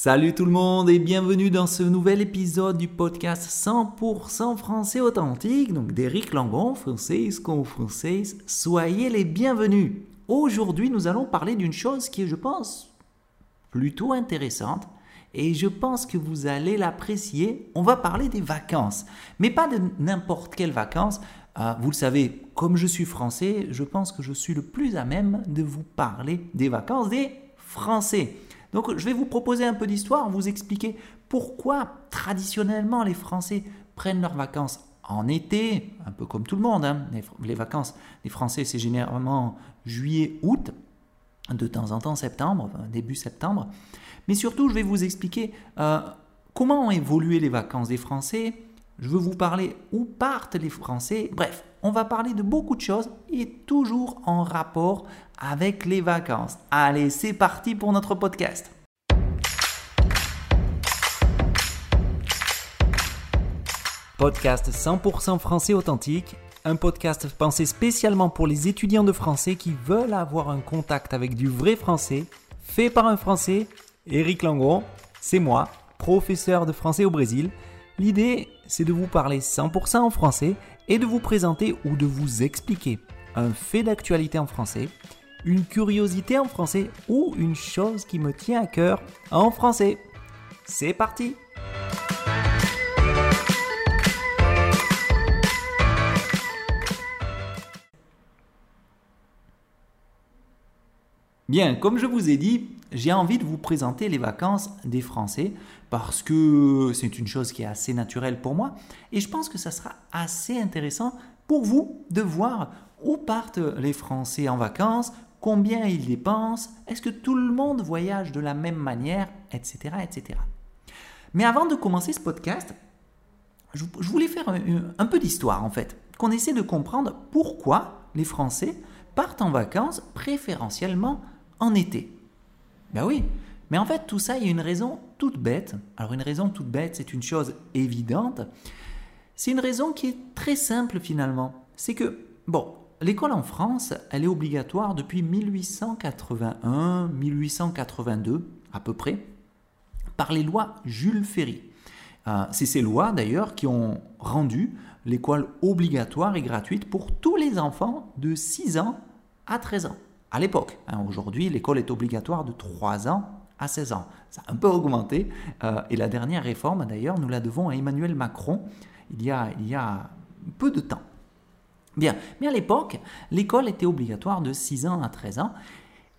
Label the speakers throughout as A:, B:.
A: Salut tout le monde et bienvenue dans ce nouvel épisode du podcast 100% français authentique, donc d'Éric Langon, français comme français. Soyez les bienvenus. Aujourd'hui, nous allons parler d'une chose qui est, je pense, plutôt intéressante et je pense que vous allez l'apprécier. On va parler des vacances, mais pas de n'importe quelles vacances. Euh, vous le savez, comme je suis français, je pense que je suis le plus à même de vous parler des vacances des Français. Donc je vais vous proposer un peu d'histoire, vous expliquer pourquoi traditionnellement les Français prennent leurs vacances en été, un peu comme tout le monde. Hein. Les, vacances des Français, c'est généralement juillet, août, de temps en temps septembre, début septembre. Mais surtout, je vais vous expliquer euh, comment ont évolué les vacances des Français. Je veux vous parler où partent les Français. Bref, on va parler de beaucoup de choses et toujours en rapport avec les vacances. Allez, c'est parti pour notre podcast. Podcast 100% français authentique, un podcast pensé spécialement pour les étudiants de français qui veulent avoir un contact avec du vrai français, fait par un français, Eric Langon, c'est moi, professeur de français au Brésil. L'idée, c'est de vous parler 100% en français et de vous présenter ou de vous expliquer un fait d'actualité en français, une curiosité en français ou une chose qui me tient à cœur en français. C'est parti Bien, comme je vous ai dit, j'ai envie de vous présenter les vacances des Français parce que c'est une chose qui est assez naturelle pour moi et je pense que ça sera assez intéressant pour vous de voir où partent les Français en vacances, combien ils dépensent, est-ce que tout le monde voyage de la même manière, etc. etc. Mais avant de commencer ce podcast, je voulais faire un, peu d'histoire en fait, qu'on essaie de comprendre pourquoi les Français partent en vacances préférentiellement en été. Ben oui, mais en fait tout ça, il y a une raison toute bête. Alors une raison toute bête, c'est une chose évidente. C'est une raison qui est très simple finalement. C'est que, bon, l'école en France, elle est obligatoire depuis 1881, 1882 à peu près, par les lois Jules Ferry. Euh, c'est ces lois d'ailleurs qui ont rendu l'école obligatoire et gratuite pour tous les enfants de 6 ans à 13 ans à l'époque. Hein, aujourd'hui, l'école est obligatoire de 3 ans à 16 ans. Ça a un peu augmenté. Euh, et la dernière réforme, d'ailleurs, nous la devons à Emmanuel Macron il y a, il y a peu de temps. Bien, mais à l'époque, l'école était obligatoire de 6 ans à 13 ans.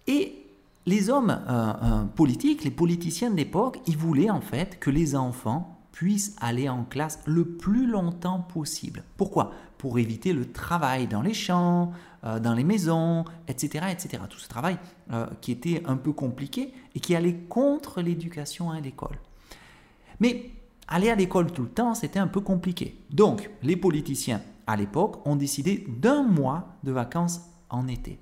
A: Et les hommes euh, euh, politiques, les politiciens de l'époque, ils voulaient en fait que les enfants puissent aller en classe le plus longtemps possible. Pourquoi? Pour éviter le travail dans les champs, euh, dans les maisons, etc., etc. Tout ce travail qui était un peu compliqué et qui allait contre l'éducation à l'école. Mais aller à l'école tout le temps, c'était un peu compliqué. Donc, les politiciens à l'époque ont décidé d'un mois de vacances en été.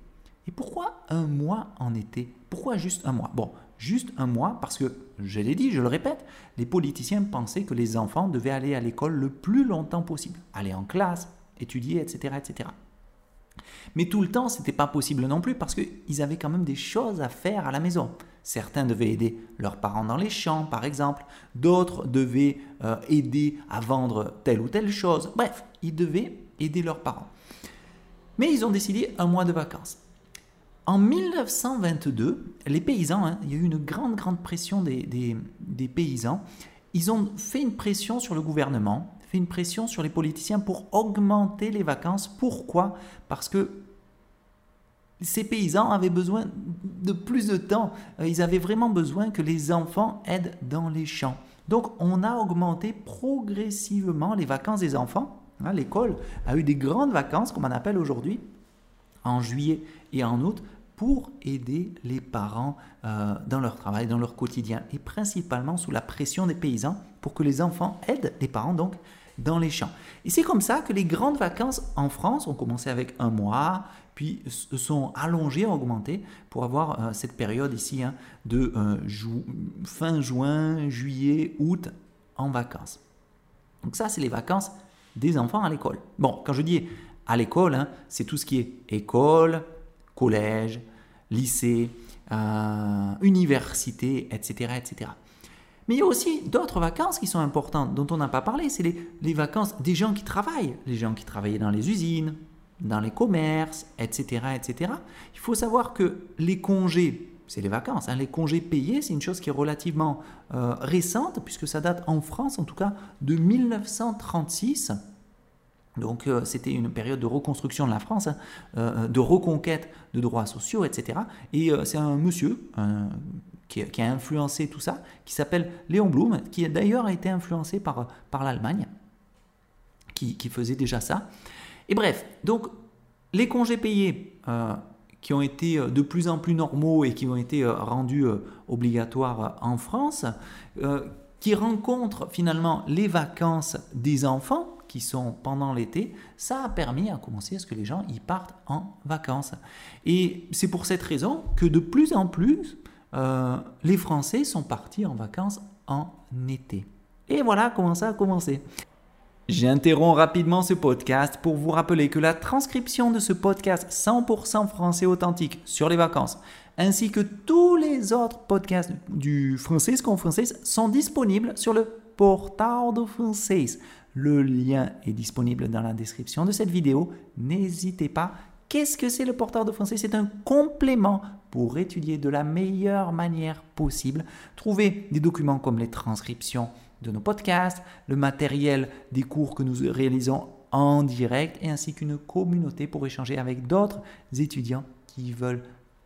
A: Et pourquoi un mois en été? Pourquoi juste un mois? Bon, juste un mois parce que, je l'ai dit, je le répète, les politiciens pensaient que les enfants devaient aller à l'école le plus longtemps possible, aller en classe, étudier, etc. etc. Mais tout le temps, ce n'était pas possible non plus parce qu'ils avaient quand même des choses à faire à la maison. Certains devaient aider leurs parents dans les champs, par exemple. D'autres devaient euh, aider à vendre telle ou telle chose. Bref, ils devaient aider leurs parents. Mais ils ont décidé un mois de vacances. En 1922, les paysans, hein, il y a eu une grande, grande pression des, paysans. Ils ont fait une pression sur le gouvernement, fait une pression sur les politiciens pour augmenter les vacances. Pourquoi? Parce que ces paysans avaient besoin de plus de temps. Euh, ils avaient vraiment besoin que les enfants aident dans les champs. Donc on a augmenté progressivement les vacances des enfants. Hein, l'école a eu des grandes vacances, comme on appelle aujourd'hui, en juillet et en août, pour aider les parents euh, dans leur travail, dans leur quotidien, et principalement sous la pression des paysans, pour que les enfants aident les parents donc dans les champs. Et c'est comme ça que les grandes vacances en France ont commencé avec un mois, puis se sont allongées, augmentées, pour avoir euh, cette période ici hein, de euh, fin juin, juillet, août en vacances. Donc ça, c'est les vacances des enfants à l'école. Bon, quand je dis à l'école, hein, c'est tout ce qui est école, collège, lycée, euh, université, etc., etc. Mais il y a aussi d'autres vacances qui sont importantes, dont on n'a pas parlé. C'est les, vacances des gens qui travaillent. Les gens qui travaillaient dans les usines, dans les commerces, etc. etc. Il faut savoir que les congés, c'est les vacances, hein, les congés payés, c'est une chose qui est relativement euh, récente, puisque ça date en France, en tout cas, de 1936. Donc euh, c'était une période de reconstruction de la France, hein, euh, de reconquête de droits sociaux, etc. Et c'est un monsieur qui, a influencé tout ça, qui s'appelle Léon Blum, qui a d'ailleurs été influencé par, par l'Allemagne, qui, qui, faisait déjà ça. Et bref, donc les congés payés qui ont été de plus en plus normaux et qui ont été rendus obligatoires en France, qui rencontrent finalement les vacances des enfants, qui sont pendant l'été, ça a permis à commencer à ce que les gens y partent en vacances. Et c'est pour cette raison que de plus en plus, euh, les Français sont partis en vacances en été. Et voilà comment ça a commencé. J'interromps rapidement ce podcast pour vous rappeler que la transcription de ce podcast 100% français authentique sur les vacances, ainsi que tous les autres podcasts du français qu'en français sont disponibles sur le portal de français. Le lien est disponible dans la description de cette vidéo. N'hésitez pas. Qu'est-ce que c'est le portail de français C'est un complément pour étudier de la meilleure manière possible. Trouver des documents comme les transcriptions de nos podcasts, le matériel des cours que nous réalisons en direct et ainsi qu'une communauté pour échanger avec d'autres étudiants qui veulent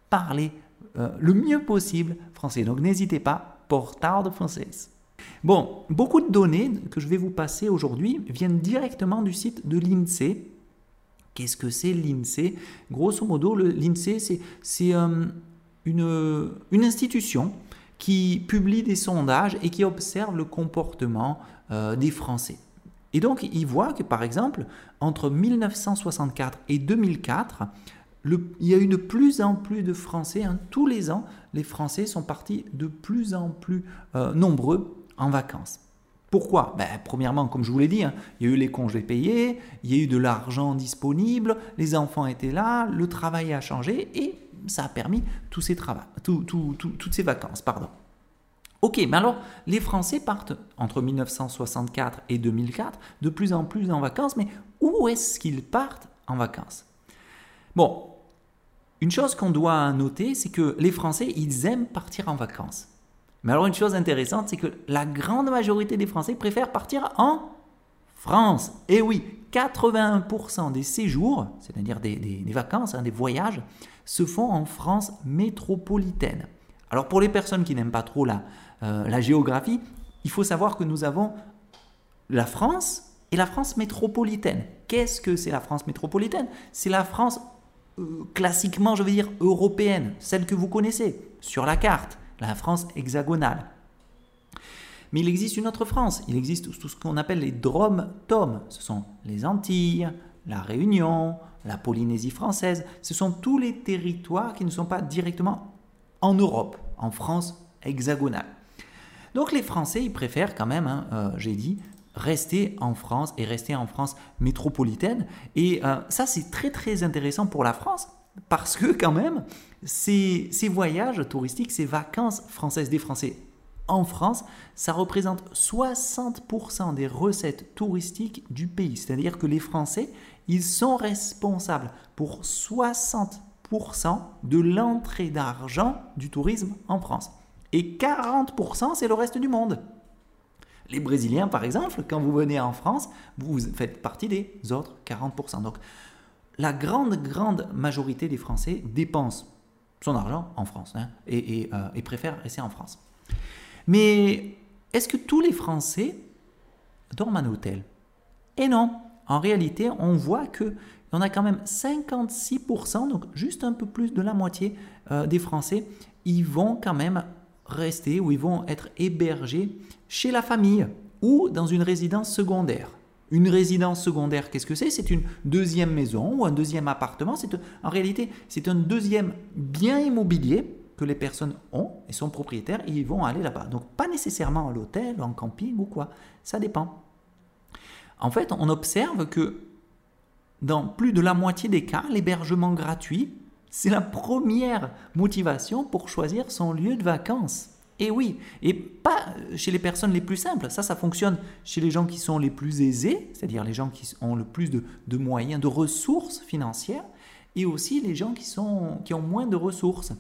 A: parler euh, le mieux possible français. Donc n'hésitez pas, portail de français. Bon, beaucoup de données que je vais vous passer aujourd'hui viennent directement du site de l'INSEE. Qu'est-ce que c'est l'INSEE? Grosso modo, l'INSEE, c'est euh, une, une, institution qui publie des sondages et qui observe le comportement euh, des Français. Et donc, il voit que, par exemple, entre 1964 et 2004, il y a eu de plus en plus de Français. Hein, tous les ans, les Français sont partis de plus en plus euh, nombreux en vacances. Pourquoi? Ben, Premièrement, comme je vous l'ai dit, hein, il y a eu les congés payés, il y a eu de l'argent disponible, les enfants étaient là, le travail a changé et ça a permis tous ces travaux, toutes ces vacances. Pardon. Ok, mais alors les Français partent entre 1964 et 2004 de plus en plus en vacances, mais où est-ce qu'ils partent en vacances? Bon, une chose qu'on doit noter, c'est que les Français, ils aiment partir en vacances. Mais alors une chose intéressante, c'est que la grande majorité des Français préfèrent partir en France. Et oui, 81% des séjours, c'est-à-dire des, vacances, hein, des voyages, se font en France métropolitaine. Alors pour les personnes qui n'aiment pas trop la, euh, la géographie, il faut savoir que nous avons la France et la France métropolitaine. Qu'est-ce que c'est la France métropolitaine? C'est la France euh, classiquement, je veux dire, européenne, celle que vous connaissez sur la carte la France hexagonale. Mais il existe une autre France, il existe tout ce qu'on appelle les Drômes-Tomes. Ce sont les Antilles, la Réunion, la Polynésie française. Ce sont tous les territoires qui ne sont pas directement en Europe, en France hexagonale. Donc les Français, ils préfèrent quand même, hein, euh, j'ai dit, rester en France et rester en France métropolitaine. Et euh, ça, c'est très très intéressant pour la France parce que quand même, ces, voyages touristiques, ces vacances françaises des Français en France, ça représente 60% des recettes touristiques du pays. C'est-à-dire que les Français, ils sont responsables pour 60% de l'entrée d'argent du tourisme en France. Et 40%, c'est le reste du monde. Les Brésiliens, par exemple, quand vous venez en France, vous faites partie des autres 40%. Donc, la grande, grande majorité des Français dépensent son argent en France hein, et, euh, et, préfèrent rester en France. Mais est-ce que tous les Français dorment en hôtel? Et non, en réalité, on voit que en a quand même 56%, donc juste un peu plus de la moitié euh, des Français, ils vont quand même rester ou ils vont être hébergés chez la famille ou dans une résidence secondaire. Une résidence secondaire, qu'est-ce que c'est? C'est une deuxième maison ou un deuxième appartement. C'est en réalité, c'est un deuxième bien immobilier que les personnes ont et sont propriétaires ils vont aller là-bas. Donc pas nécessairement à l'hôtel, en camping ou quoi. Ça dépend. En fait, on observe que dans plus de la moitié des cas, l'hébergement gratuit, c'est la première motivation pour choisir son lieu de vacances. Et oui, et pas chez les personnes les plus simples. Ça, ça fonctionne chez les gens qui sont les plus aisés, c'est-à-dire les gens qui ont le plus de, moyens, de ressources financières, et aussi les gens qui, sont, qui ont moins de ressources.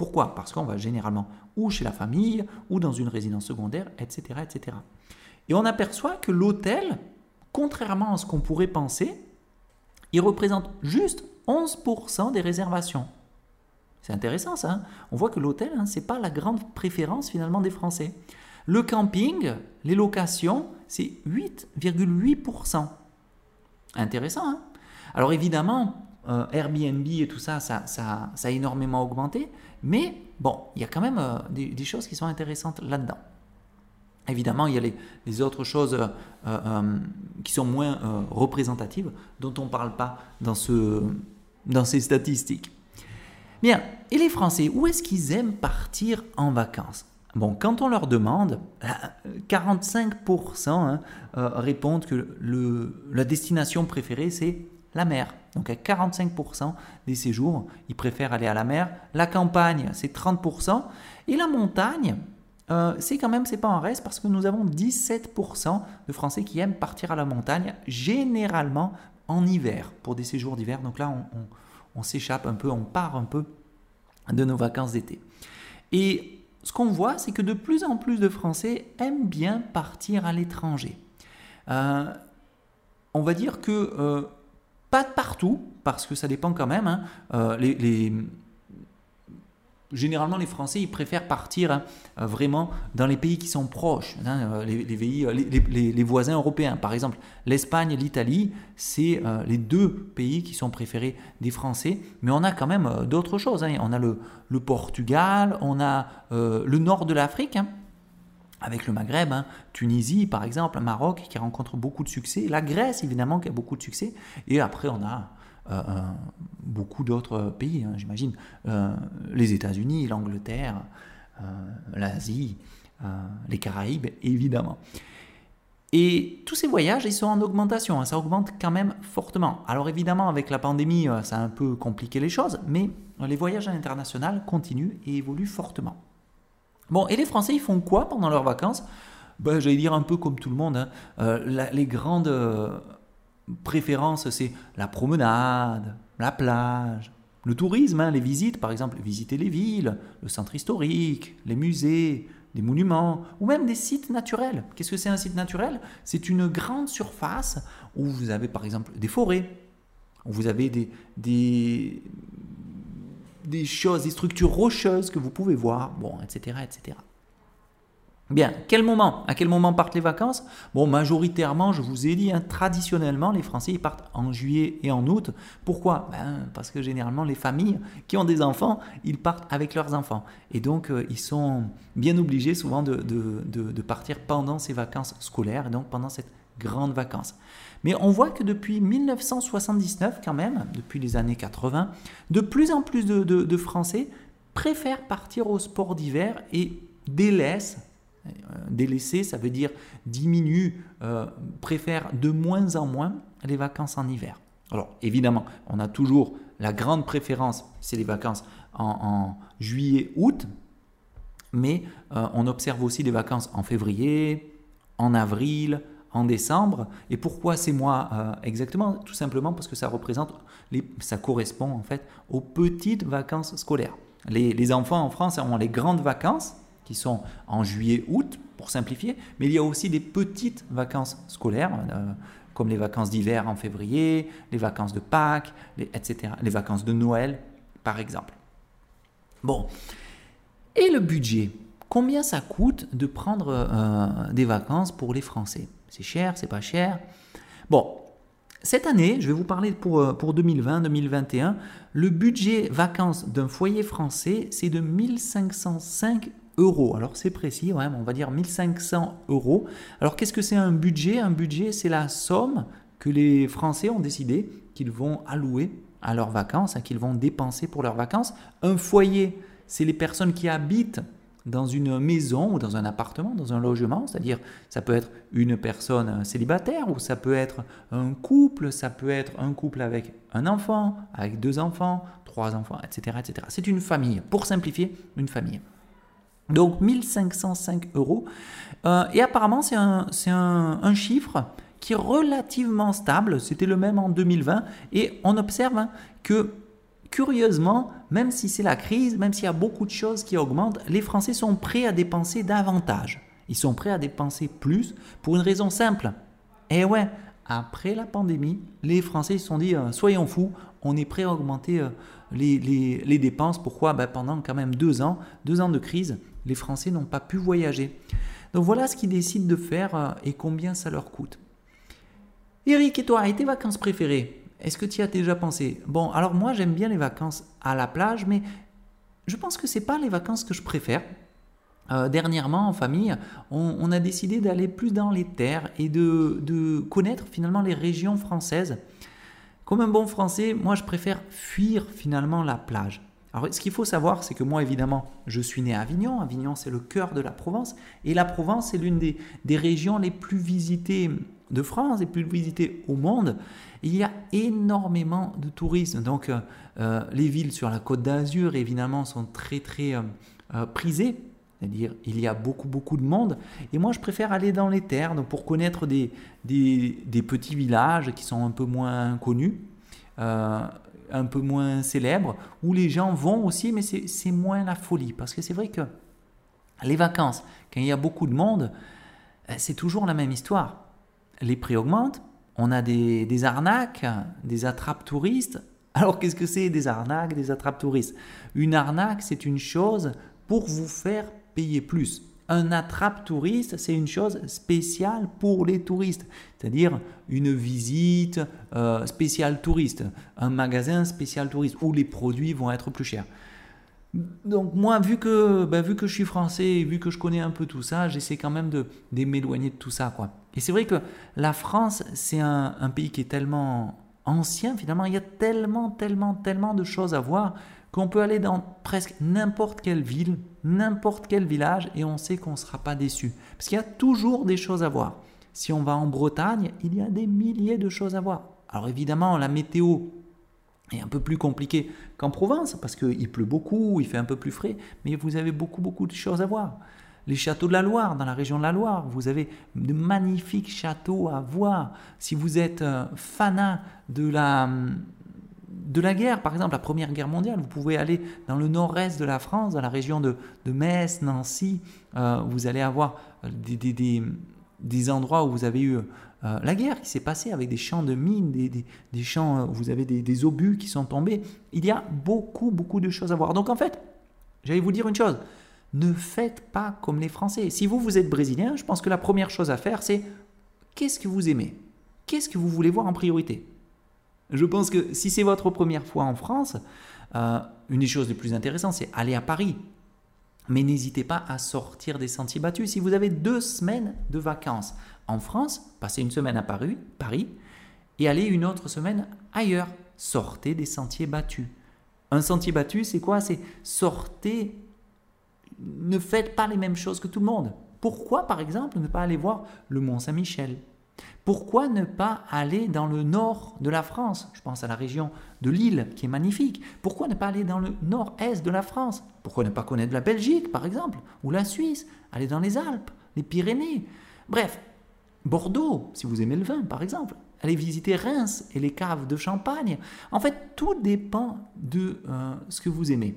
A: Pourquoi? Parce qu'on va généralement ou chez la famille, ou dans une résidence secondaire, etc. etc. Et on aperçoit que l'hôtel, contrairement à ce qu'on pourrait penser, il représente juste 11% des réservations. C'est intéressant ça. Hein? On voit que l'hôtel, hein, ce n'est pas la grande préférence finalement des Français. Le camping, les locations, c'est 8,8%. Intéressant. Hein? Alors évidemment, euh, Airbnb et tout ça ça, ça, a énormément augmenté. Mais bon, il y a quand même euh, des, choses qui sont intéressantes là-dedans. Évidemment, il y a les, autres choses euh, qui sont moins représentatives, dont on ne parle pas dans, ce, dans ces statistiques. Bien, et les Français, où est-ce qu'ils aiment partir en vacances? Bon, quand on leur demande, 45% hein, répondent que la destination préférée, c'est la mer. Donc à 45% des séjours, ils préfèrent aller à la mer. La campagne, c'est 30%. Et la montagne, euh, c'est quand même, c'est pas un reste parce que nous avons 17% de Français qui aiment partir à la montagne, généralement en hiver, pour des séjours d'hiver. Donc là, on on s'échappe un peu, on part un peu de nos vacances d'été. Et ce qu'on voit, c'est que de plus en plus de Français aiment bien partir à l'étranger. Euh, on va dire que euh, pas de partout, parce que ça dépend quand même. Hein. Euh, les, généralement, les Français, ils préfèrent partir hein, vraiment dans les pays qui sont proches, hein, euh, les, euh, les, voisins européens. Par exemple, l'Espagne l'Italie, c'est les deux pays qui sont préférés des Français. Mais on a quand même d'autres choses. On a le, Portugal, on a le nord de l'Afrique. Avec le Maghreb, Tunisie par exemple, Maroc qui rencontre beaucoup de succès, la Grèce évidemment qui a beaucoup de succès, et après on a euh, euh, beaucoup d'autres pays, hein, j'imagine. Euh, les États-Unis, l'Angleterre, l'Asie, les Caraïbes, évidemment. Et tous ces voyages, ils sont en augmentation, hein, ça augmente quand même fortement. Alors évidemment, avec la pandémie, ça a un peu compliqué les choses, mais les voyages à l'international continuent et évoluent fortement. Bon, et les Français, ils font quoi pendant leurs vacances? Ben, J'allais dire un peu comme tout le monde. Hein. les grandes préférence, c'est la promenade, la plage, le tourisme, hein, les visites, par exemple, visiter les villes, le centre historique, les musées, des monuments, ou même des sites naturels. Qu'est-ce que c'est un site naturel? C'est une grande surface où vous avez, par exemple, des forêts, où vous avez des, des choses, des structures rocheuses que vous pouvez voir, bon, etc., etc. Bien, quel moment À quel moment partent les vacances? Bon, majoritairement, je vous ai dit, hein, traditionnellement, les Français ils partent en juillet et en août. Pourquoi? Ben, Parce que généralement, les familles qui ont des enfants, ils partent avec leurs enfants. Et donc, euh, ils sont bien obligés souvent de, partir pendant ces vacances scolaires, et donc pendant cette grande vacances. Mais on voit que depuis 1979, quand même, depuis les années 80, de plus en plus de Français préfèrent partir au sport d'hiver et délaissent euh, délaisser, ça veut dire diminue, euh, préfère de moins en moins les vacances en hiver. Alors évidemment, on a toujours la grande préférence, c'est les vacances en, juillet, août, mais euh, on observe aussi des vacances en février, en avril, en décembre. Et pourquoi ces mois exactement? Tout simplement parce que ça représente, les, ça correspond en fait aux petites vacances scolaires. Les, les enfants en France ont les grandes vacances, qui sont en juillet-août, pour simplifier, mais il y a aussi des petites vacances scolaires, euh, comme les vacances d'hiver en février, les vacances de Pâques, etc., les vacances de Noël, par exemple. Bon, et le budget? Combien ça coûte de prendre euh, des vacances pour les Français? C'est cher, c'est pas cher Bon, cette année, je vais vous parler pour, euh, pour 2020-2021, le budget vacances d'un foyer français, c'est de 1505 alors c'est précis, on va dire 1500 euros. Alors qu'est-ce que c'est un budget? Un budget, c'est la somme que les Français ont décidé qu'ils vont allouer à leurs vacances, qu'ils vont dépenser pour leurs vacances. Un foyer, c'est les personnes qui habitent dans une maison ou dans un appartement, dans un logement, c'est-à-dire ça peut être une personne célibataire ou ça peut être un couple, ça peut être un couple avec un enfant, avec deux enfants, trois enfants, etc. etc. C'est une famille, pour simplifier, une famille. Donc 1505 euros. Euh, et apparemment, c'est un, un, chiffre qui est relativement stable. C'était le même en 2020. Et on observe hein, que, curieusement, même si c'est la crise, même s'il y a beaucoup de choses qui augmentent, les Français sont prêts à dépenser davantage. Ils sont prêts à dépenser plus pour une raison simple. Et ouais, après la pandémie, les Français se sont dit euh, soyons fous, on est prêt à augmenter euh, les, dépenses. Pourquoi? Ben, Pendant quand même deux ans, deux ans de crise, les Français n'ont pas pu voyager. Donc voilà ce qu'ils décident de faire euh, et combien ça leur coûte. Eric, et toi, et tes vacances préférées? Est-ce que tu y as déjà pensé? Bon, alors moi j'aime bien les vacances à la plage, mais je pense que ce n'est pas les vacances que je préfère. Euh, dernièrement, en famille, on, a décidé d'aller plus dans les terres et de, connaître finalement les régions françaises. Comme un bon Français, moi je préfère fuir finalement la plage. Alors ce qu'il faut savoir, c'est que moi évidemment, je suis né à Avignon. Avignon, c'est le cœur de la Provence. Et la Provence, c'est l'une des, régions les plus visitées de France, plus visitées au monde. Il y a énormément de tourisme. Donc euh, euh, les villes sur la côte d'Azur, évidemment, sont très très prisées c'est-à-dire, il y a beaucoup, beaucoup de monde. Et moi, je préfère aller dans les terres pour connaître des, des, petits villages qui sont un peu moins connus, euh, un peu moins célèbres, où les gens vont aussi, mais c'est moins la folie. Parce que c'est vrai que les vacances, quand il y a beaucoup de monde, euh, c'est toujours la même histoire. Les prix augmentent, on a des, arnaques, des attrapes touristes. Alors, qu'est-ce que c'est des arnaques, des attrapes touristes? Une arnaque, c'est une chose pour vous faire payer plus. Un attrape touriste, c'est une chose spéciale pour les touristes, c'est-à-dire une visite euh, spéciale touriste, un magasin spécial touriste où les produits vont être plus chers. Donc moi, vu que, ben, vu que je suis français, vu que je connais un peu tout ça, j'essaie quand même de, de m'éloigner de tout ça. Quoi. Et c'est vrai que la France, c'est un, pays qui est tellement ancien, finalement, il y a tellement, tellement, tellement de choses à voir qu'on peut aller dans presque n'importe quelle ville, n'importe quel village, et on sait qu'on ne sera pas déçu. Parce qu'il y a toujours des choses à voir. Si on va en Bretagne, il y a des milliers de choses à voir. Alors évidemment, la météo est un peu plus compliquée qu'en Provence, parce qu'il pleut beaucoup, il fait un peu plus frais, mais vous avez beaucoup, beaucoup de choses à voir. Les châteaux de la Loire, dans la région de la Loire, vous avez de magnifiques châteaux à voir. Si vous êtes euh, fanat de la de la guerre, par exemple la Première Guerre mondiale. Vous pouvez aller dans le nord-est de la France, dans la région de, Metz, Nancy. Euh, vous allez avoir des, endroits où vous avez eu euh, la guerre qui s'est passée avec des champs de mines, des, champs où vous avez des, obus qui sont tombés. Il y a beaucoup, beaucoup de choses à voir. Donc en fait, j'allais vous dire une chose. Ne faites pas comme les Français. Si vous, vous êtes brésilien, je pense que la première chose à faire, c'est qu'est-ce que vous aimez? Qu'est-ce que vous voulez voir en priorité? Je pense que si c'est votre première fois en France, euh, une des choses les plus intéressantes, c'est aller à Paris. Mais n'hésitez pas à sortir des sentiers battus. Si vous avez deux semaines de vacances en France, passez une semaine à Paris, Paris et allez une autre semaine ailleurs. Sortez des sentiers battus. Un sentier battu, c'est quoi? C'est sortez, ne faites pas les mêmes choses que tout le monde. Pourquoi, par exemple, ne pas aller voir le Mont Saint-Michel pourquoi ne pas aller dans le nord de la France? Je pense à la région de Lille qui est magnifique. Pourquoi ne pas aller dans le nord-est de la France? Pourquoi ne pas connaître la Belgique par exemple Ou la Suisse? Aller dans les Alpes, les Pyrénées? Bref, Bordeaux, si vous aimez le vin par exemple. Allez visiter Reims et les caves de Champagne. En fait, tout dépend de euh, ce que vous aimez.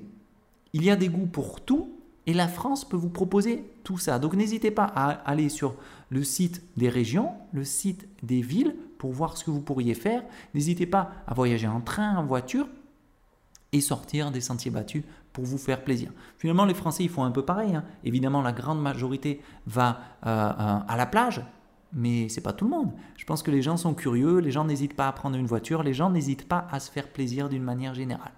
A: Il y a des goûts pour tout et la France peut vous proposer tout ça. Donc n'hésitez pas à aller sur le site des régions, le site des villes pour voir ce que vous pourriez faire. N'hésitez pas à voyager en train, en voiture et sortir des sentiers battus pour vous faire plaisir. Finalement, les Français, ils font un peu pareil. Hein. Évidemment, la grande majorité va euh, à la plage, mais c'est pas tout le monde. Je pense que les gens sont curieux, les gens n'hésitent pas à prendre une voiture, les gens n'hésitent pas à se faire plaisir d'une manière générale.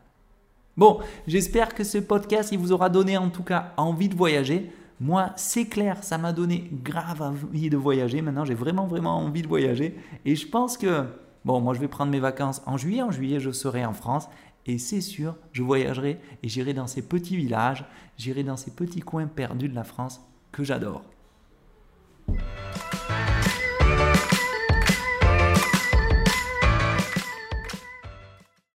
A: Bon, j'espère que ce podcast, il vous aura donné en tout cas envie de voyager. Moi, c'est clair, ça m'a donné grave envie de voyager. Maintenant, j'ai vraiment, vraiment envie de voyager. Et je pense que, bon, moi, je vais prendre mes vacances en juillet. En juillet, je serai en France. Et c'est sûr, je voyagerai et j'irai dans ces petits villages, j'irai dans ces petits coins perdus de la France que j'adore.